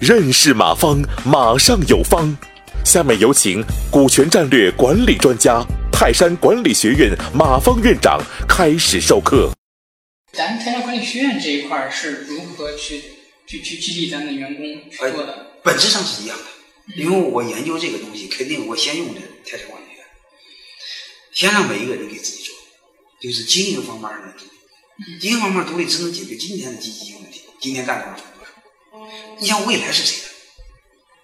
认识马方，马上有方。下面有请股权战略管理专家、泰山管理学院马方院长开始授课。咱泰山管理学院这一块是如何去去去激励咱的员工去做的？本质上是一样的，因为我研究这个东西，肯定我先用的泰山管理学院，先让每一个人给自己做，就是经营方面的独立。经营方面独立只能解决今天的经济问题，今天干多少分多少。你想未来是谁的？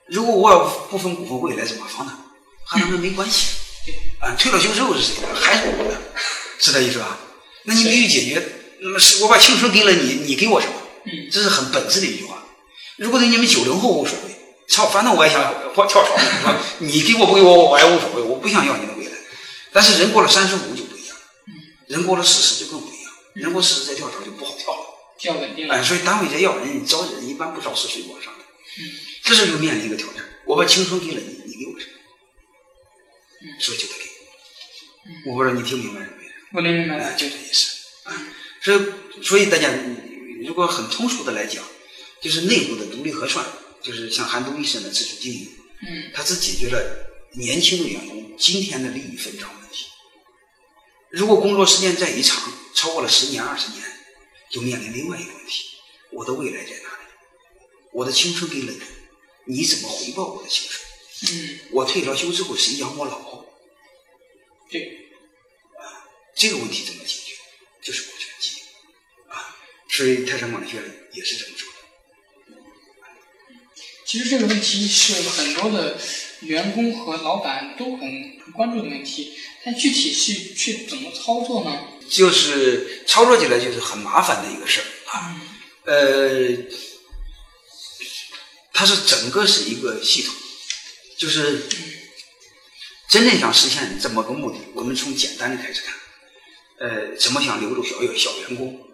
如果我要不分股份，未来怎么放呢？和他们没关系。啊，退了休之后是谁的？还是我的，是这意思吧？那你必须解决。那么是我把青春给了你，你给我什么？嗯，这是很本质的一句话。如果对你们九零后无所谓，操，反正我也想我跳槽，你给我不给我，我也无所谓，我不想要你的未来。但是人过了三十五就不一样，人过了四十就更人过四十再跳槽就不好跳了。跳稳定了。哎，所以单位在要人招人，一般不招四十岁往上的。嗯，这时候就面临一个挑战，我把青春给了你，你给我什么？所以就得给。我不知道你听明白没有？我能明白哎，了。就这意思。啊，所以所以大家如果很通俗的来讲，就是内部的独立核算，就是像韩东医生的自主经营，嗯它只解决了年轻的员工今天的利益分账问题。如果工作时间再一长，超过了十年、二十年，就面临另外一个问题：我的未来在哪里？我的青春给了你，你怎么回报我的青春？嗯，我退了休之后，谁养我老？对，啊这个问题怎么解决？就是股权激励啊。所以泰山管理学院也是这么说的。其实这个问题是很多的员工和老板都很很关注的问题，但具体是去怎么操作呢？就是操作起来就是很麻烦的一个事儿啊。呃，它是整个是一个系统，就是真正想实现这么个目的，我们从简单的开始看。呃，怎么想留住小小员工？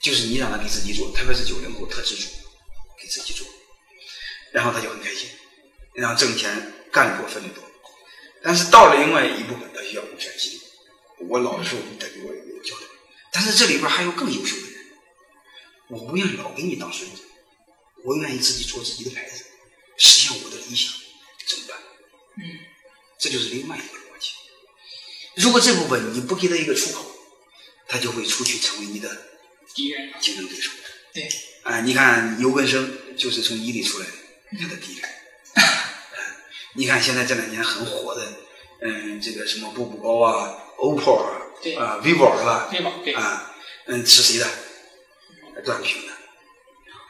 就是你让他给自己做，特别是九零后特自主，给自己做，然后他就很开心，然后挣钱干得多分得多。但是到了另外一部分，他需要股权激励。我老的时候，你得给我有个交代。但是这里边还有更优秀的人，我不愿意老给你当孙子，我愿意自己做自己的牌子，实现我的理想，怎么办？嗯，这就是另外一个逻辑。如果这部分你不给他一个出口，他就会出去成为你的敌人。竞争对手。对，啊、你看尤根生就是从伊利出来的，他的敌人。你看现在这两年很火的，嗯，这个什么步步高啊、OPPO 啊、vivo 是吧？？vivo 对，啊，嗯，是谁的？段平的。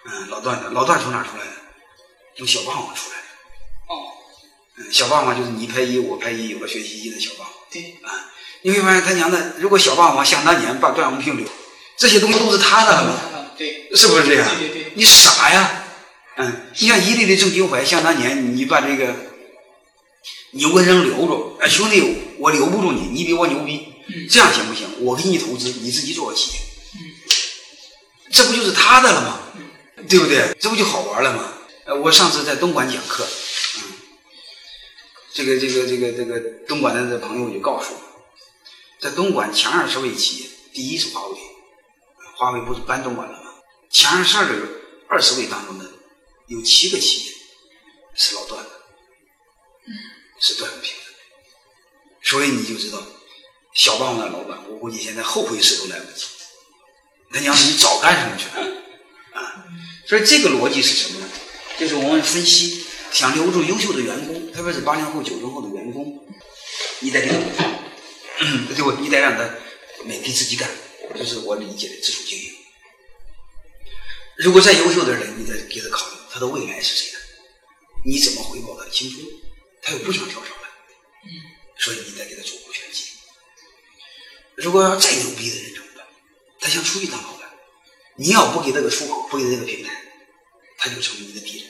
嗯，老段的，老段从哪出来的？从小霸王出来的。哦，嗯，小霸王就是你拍一，我拍一，有了学习机的小霸王。对，啊，你会发现他娘的，如果小霸王想当年把段永平留，这些东西都是他的了嘛？对，是不是这样？对对对你傻呀！嗯，你像伊利的郑金怀，想当年你把这个牛根生留住，哎，兄弟，我留不住你，你比我牛逼，嗯这样行不行？我给你投资，你自己做个企业，嗯这不就是他的了吗？对不对？这不就好玩了吗？呃，我上次在东莞讲课，嗯，这个这个这个这个东莞的这朋友就告诉我，在东莞前二十位企业，第一是华为，华为不是搬东莞了吗？前二十二个二十位当中呢，有七个企业是老段的，是段永平的，所以你就知道，小霸王的老板，我估计现在后悔死都来不及。那娘的，你早干什么去了？啊，所以这个逻辑是什么呢？就是我们分析，想留住优秀的员工，特别是八零后、九零后的员工，你得给他，对不？你得让他每天自己干，这是我理解的自主经营。如果再优秀的人，你得给他考虑他的未来是谁的，你怎么回报他的青春？他又不想跳槽了，所以你得给他做股权激励。如果要再牛逼的人怎么办？他想出去当老板，你要不给他个出口，不给他这个平台，他就成为你的敌人。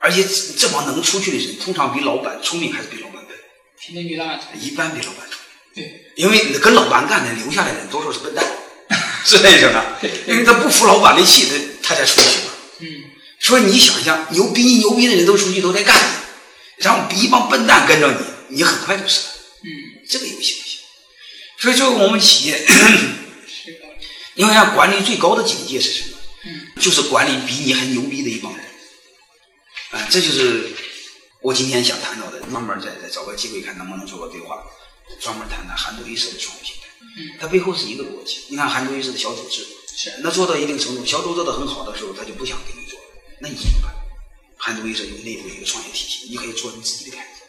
而且这这帮能出去的人，通常比老板聪明，还是比老板笨？平均比老板一般比老板聪明。对，因为跟老板干的留下来的人多数是笨蛋，是那种的。因为他不服老板的气，他他才出去嘛。嗯，所以你想想，牛逼你牛逼的人都出去都在干，然后一帮笨蛋跟着你，你很快就死了。嗯，这个游戏不行。所以，作为我们企业，是道理。因为按管理最高的境界是什么？嗯，就是管理比你还牛逼的一帮人。啊，这就是我今天想谈到的，慢慢再再找个机会看能不能做个对话，专门谈谈韩都衣舍的创业平台。嗯，它背后是一个逻辑。你看韩都衣舍的小组织，是那做到一定程度，小组做得很好的时候，他就不想给你做，那你怎么办？韩都衣舍有内部一个创业体系，你可以做你自己的牌子，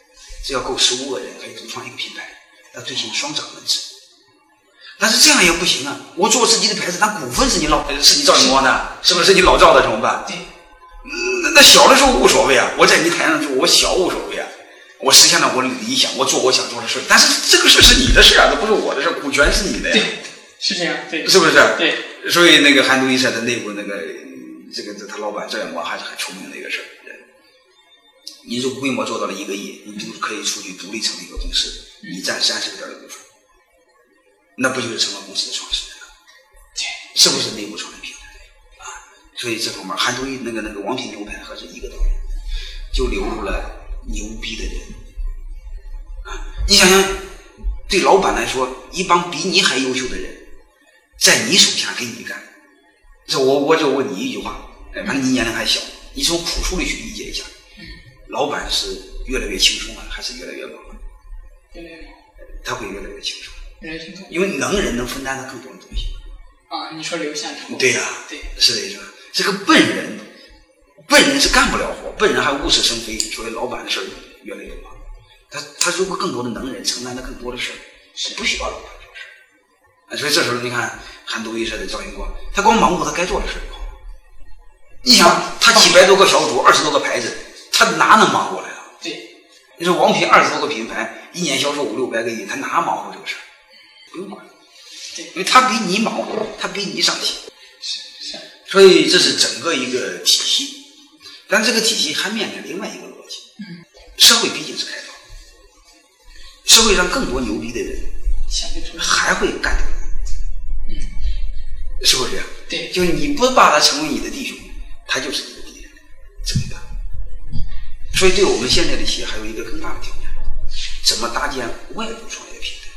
只要够十五个人，可以独创一个品牌，要推行双掌门制。但是这样也不行啊！我做自己的牌子，那股份是你老是你赵永光的，是不是你老赵的怎么办？对，那那小的时候无所谓啊，我在你台上做，我小无所谓啊，我实现了我的理想，我做我想做的事。但是这个事是你的事啊，这不是我的事，股权是你的呀，对，是这样，对，是不是？对，所以那个韩都衣舍的内部那个这个他老板赵永光还是很聪明的一个事儿。你如果规模做到了一个亿，你就可以出去独立成立一个公司，你占三十个点的股份，那不就是成了公司的创始人了？是不是内部创业平台啊？所以这方面韩都衣那个那个王品牛排和是一个道理，就流入了牛逼的人啊！你想想，对老板来说，一帮比你还优秀的人，在你手下给你干，这我我就问你一句话，哎，反正你年龄还小，你从朴素的去理解一下，老板是越来越轻松了，还是越来越忙了？越来越忙，他会越来越轻松，越来越轻松因为能人能分担的更多的东西。啊！你说留下他，对呀、对，是这意思吧？这个笨人，笨人是干不了活，笨人还物是生非，所以老板的事儿越来越忙。他他如果更多的能人承担的更多的事儿，是不需要老板做事儿。啊所以这时候你看韩都衣舍的赵云光，他光忙活他该做的事儿就好。你想，他几百多个小组，二十多个牌子，他哪能忙过来啊？对，你说王品二十多个品牌，一年销售五六百个亿，他哪忙活这个事儿？不用管，对因为他比你忙活，他比你上心。是是，所以这是整个一个体系，但这个体系还面临另外一个逻辑，社会毕竟是开放的，社会上更多牛逼的人还会干掉你，是不是这样？对就是你不把他成为你的弟兄，他就是你的敌人，怎么办？所以对我们现在的企业还有一个更大的挑战，怎么搭建外部创业平台？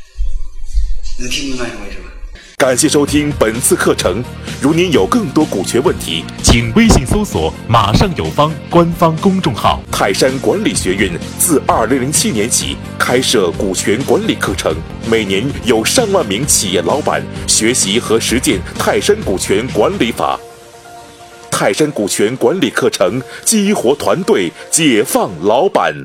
能听明白是为什么？感谢收听本次课程。如您有更多股权问题，请微信搜索“马上有方”官方公众号。泰山管理学院自2007年起开设股权管理课程，每年有上万名企业老板学习和实践泰山股权管理法。泰山股权管理课程激活团队，解放老板。